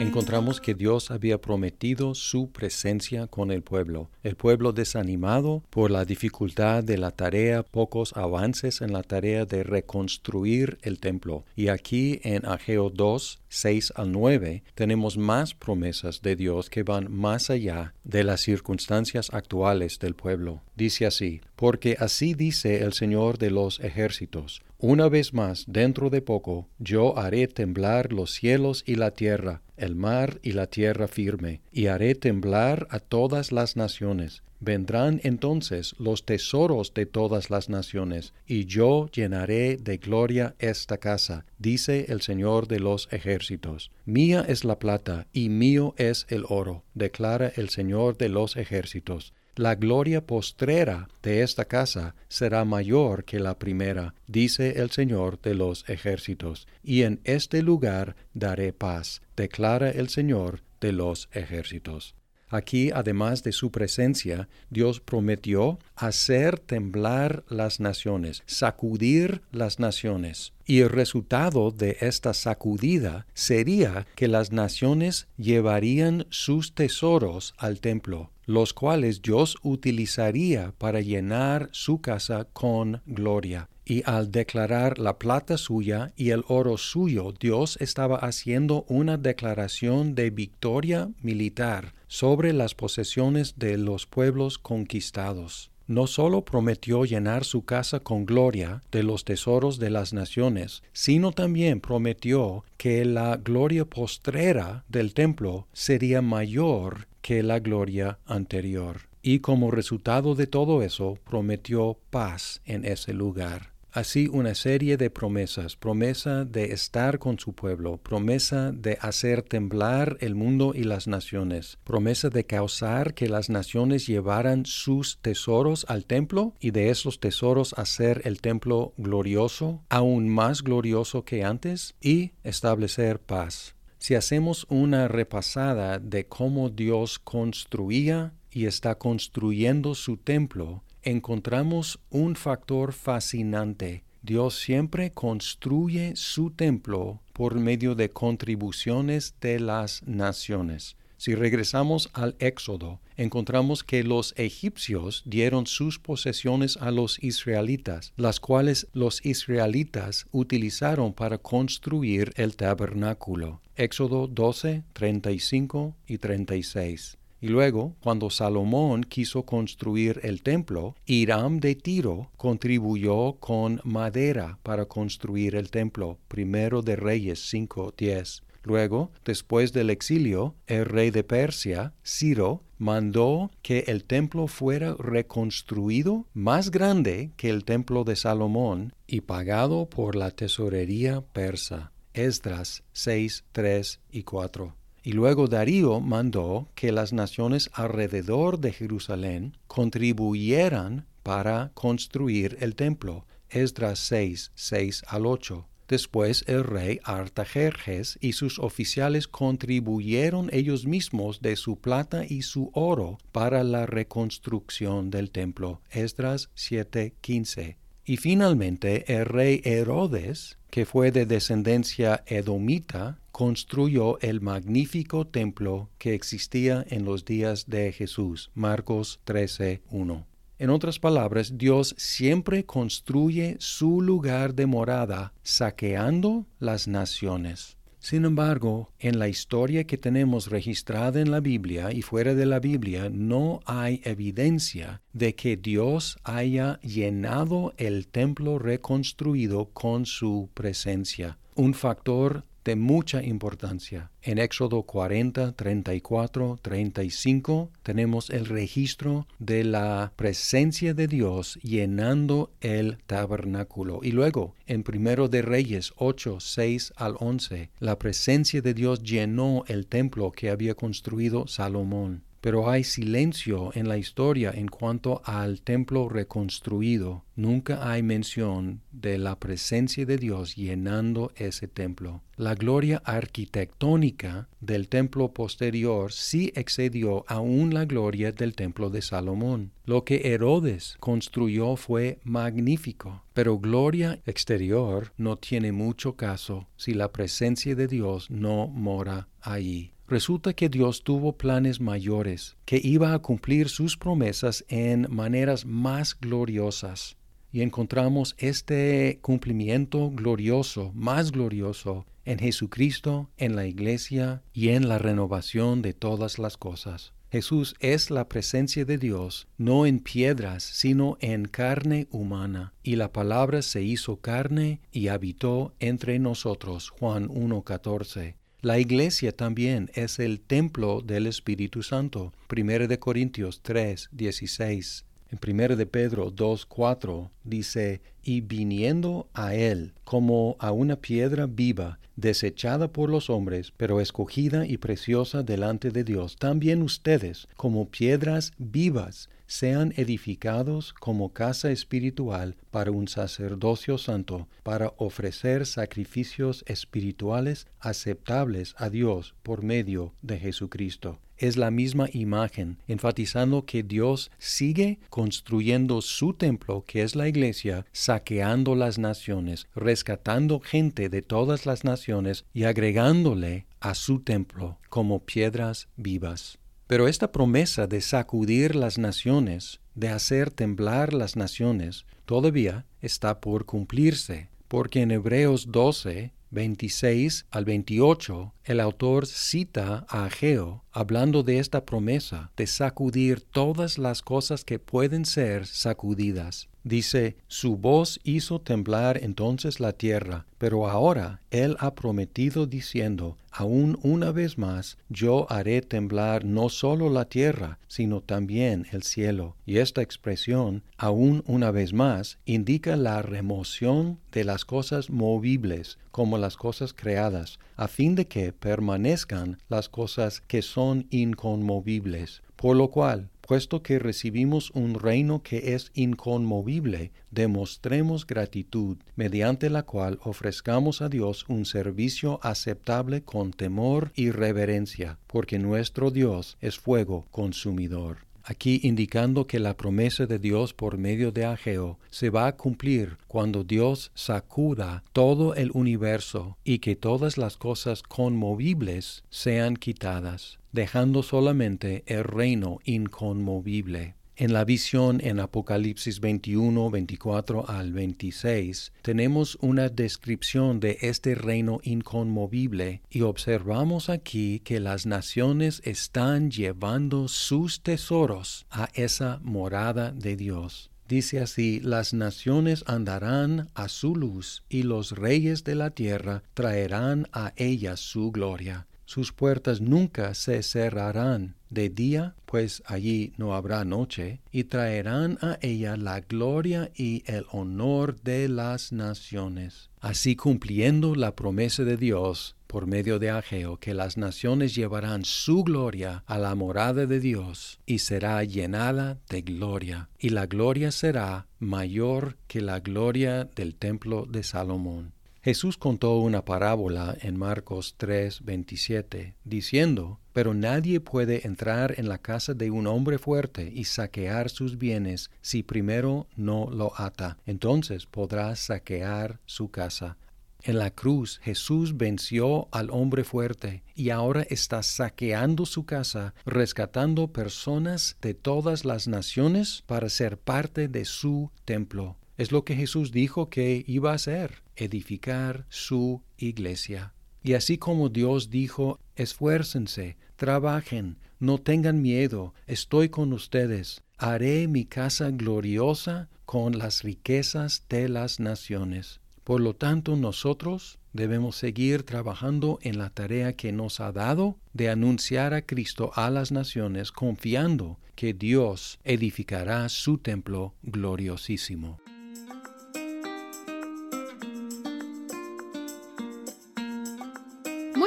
Encontramos que Dios había prometido su presencia con el pueblo. El pueblo desanimado por la dificultad de la tarea, pocos avances en la tarea de reconstruir el templo. Y aquí en Ageo 2, 6 al 9, tenemos más promesas de Dios que van más allá de las circunstancias actuales del pueblo. Dice así, porque así dice el Señor de los ejércitos, una vez más, dentro de poco, yo haré temblar los cielos y la tierra, el mar y la tierra firme, y haré temblar a todas las naciones. Vendrán entonces los tesoros de todas las naciones, y yo llenaré de gloria esta casa, dice el Señor de los ejércitos. Mía es la plata, y mío es el oro, declara el Señor de los ejércitos. La gloria postrera de esta casa será mayor que la primera, dice el Señor de los ejércitos, y en este lugar daré paz, declara el Señor de los ejércitos. Aquí, además de su presencia, Dios prometió hacer temblar las naciones, sacudir las naciones. Y el resultado de esta sacudida sería que las naciones llevarían sus tesoros al templo, los cuales Dios utilizaría para llenar su casa con gloria y al declarar la plata suya y el oro suyo, Dios estaba haciendo una declaración de victoria militar sobre las posesiones de los pueblos conquistados. No sólo prometió llenar su casa con gloria de los tesoros de las naciones, sino también prometió que la gloria postrera del templo sería mayor que la gloria anterior. Y como resultado de todo eso, prometió paz en ese lugar. Así una serie de promesas, promesa de estar con su pueblo, promesa de hacer temblar el mundo y las naciones, promesa de causar que las naciones llevaran sus tesoros al templo y de esos tesoros hacer el templo glorioso, aún más glorioso que antes, y establecer paz. Si hacemos una repasada de cómo Dios construía y está construyendo su templo, encontramos un factor fascinante. Dios siempre construye su templo por medio de contribuciones de las naciones. Si regresamos al Éxodo, encontramos que los egipcios dieron sus posesiones a los israelitas, las cuales los israelitas utilizaron para construir el tabernáculo. Éxodo 12, 35 y 36. Y luego, cuando Salomón quiso construir el templo, Hiram de Tiro contribuyó con madera para construir el templo. Primero de Reyes 5.10. Luego, después del exilio, el rey de Persia, Ciro, mandó que el templo fuera reconstruido más grande que el templo de Salomón y pagado por la tesorería persa. Esdras 6, 3 y 4. Y luego Darío mandó que las naciones alrededor de Jerusalén contribuyeran para construir el templo. Esdras 6, 6 al 8. Después el rey Artajerjes y sus oficiales contribuyeron ellos mismos de su plata y su oro para la reconstrucción del templo. Esdras 7:15. Y finalmente el rey Herodes, que fue de descendencia edomita, construyó el magnífico templo que existía en los días de Jesús. Marcos 13:1. En otras palabras, Dios siempre construye su lugar de morada saqueando las naciones. Sin embargo, en la historia que tenemos registrada en la Biblia y fuera de la Biblia, no hay evidencia de que Dios haya llenado el templo reconstruido con su presencia. Un factor de mucha importancia. En Éxodo 40, 34, 35 tenemos el registro de la presencia de Dios llenando el tabernáculo. Y luego, en Primero de Reyes 8, 6 al 11, la presencia de Dios llenó el templo que había construido Salomón. Pero hay silencio en la historia en cuanto al templo reconstruido. Nunca hay mención de la presencia de Dios llenando ese templo. La gloria arquitectónica del templo posterior sí excedió aún la gloria del templo de Salomón. Lo que Herodes construyó fue magnífico, pero gloria exterior no tiene mucho caso si la presencia de Dios no mora allí. Resulta que Dios tuvo planes mayores, que iba a cumplir sus promesas en maneras más gloriosas. Y encontramos este cumplimiento glorioso, más glorioso, en Jesucristo, en la Iglesia y en la renovación de todas las cosas. Jesús es la presencia de Dios, no en piedras, sino en carne humana, y la palabra se hizo carne y habitó entre nosotros. Juan 1.14. La iglesia también es el templo del Espíritu Santo. 1 de Corintios 3, 16. En 1 de Pedro 2, 4 dice, y viniendo a él como a una piedra viva, desechada por los hombres, pero escogida y preciosa delante de Dios, también ustedes, como piedras vivas, sean edificados como casa espiritual para un sacerdocio santo, para ofrecer sacrificios espirituales aceptables a Dios por medio de Jesucristo. Es la misma imagen, enfatizando que Dios sigue construyendo su templo, que es la iglesia, saqueando las naciones, rescatando gente de todas las naciones y agregándole a su templo como piedras vivas. Pero esta promesa de sacudir las naciones, de hacer temblar las naciones, todavía está por cumplirse, porque en Hebreos 12, 26 al 28, el autor cita a Ageo hablando de esta promesa de sacudir todas las cosas que pueden ser sacudidas. Dice, su voz hizo temblar entonces la tierra, pero ahora él ha prometido diciendo, aún una vez más, yo haré temblar no solo la tierra, sino también el cielo. Y esta expresión, aún una vez más, indica la remoción de las cosas movibles como las cosas creadas, a fin de que permanezcan las cosas que son inconmovibles. Por lo cual, puesto que recibimos un reino que es inconmovible, demostremos gratitud, mediante la cual ofrezcamos a Dios un servicio aceptable con temor y reverencia, porque nuestro Dios es fuego consumidor aquí indicando que la promesa de Dios por medio de Ageo se va a cumplir cuando Dios sacuda todo el universo y que todas las cosas conmovibles sean quitadas, dejando solamente el reino inconmovible. En la visión en Apocalipsis 21, 24 al 26 tenemos una descripción de este reino inconmovible y observamos aquí que las naciones están llevando sus tesoros a esa morada de Dios. Dice así, las naciones andarán a su luz y los reyes de la tierra traerán a ella su gloria sus puertas nunca se cerrarán de día, pues allí no habrá noche, y traerán a ella la gloria y el honor de las naciones. Así cumpliendo la promesa de Dios por medio de Ageo, que las naciones llevarán su gloria a la morada de Dios, y será llenada de gloria, y la gloria será mayor que la gloria del templo de Salomón. Jesús contó una parábola en Marcos 3, 27, diciendo, Pero nadie puede entrar en la casa de un hombre fuerte y saquear sus bienes si primero no lo ata. Entonces podrá saquear su casa. En la cruz Jesús venció al hombre fuerte y ahora está saqueando su casa, rescatando personas de todas las naciones para ser parte de su templo. Es lo que Jesús dijo que iba a hacer, edificar su iglesia. Y así como Dios dijo, esfuércense, trabajen, no tengan miedo, estoy con ustedes, haré mi casa gloriosa con las riquezas de las naciones. Por lo tanto, nosotros debemos seguir trabajando en la tarea que nos ha dado de anunciar a Cristo a las naciones, confiando que Dios edificará su templo gloriosísimo.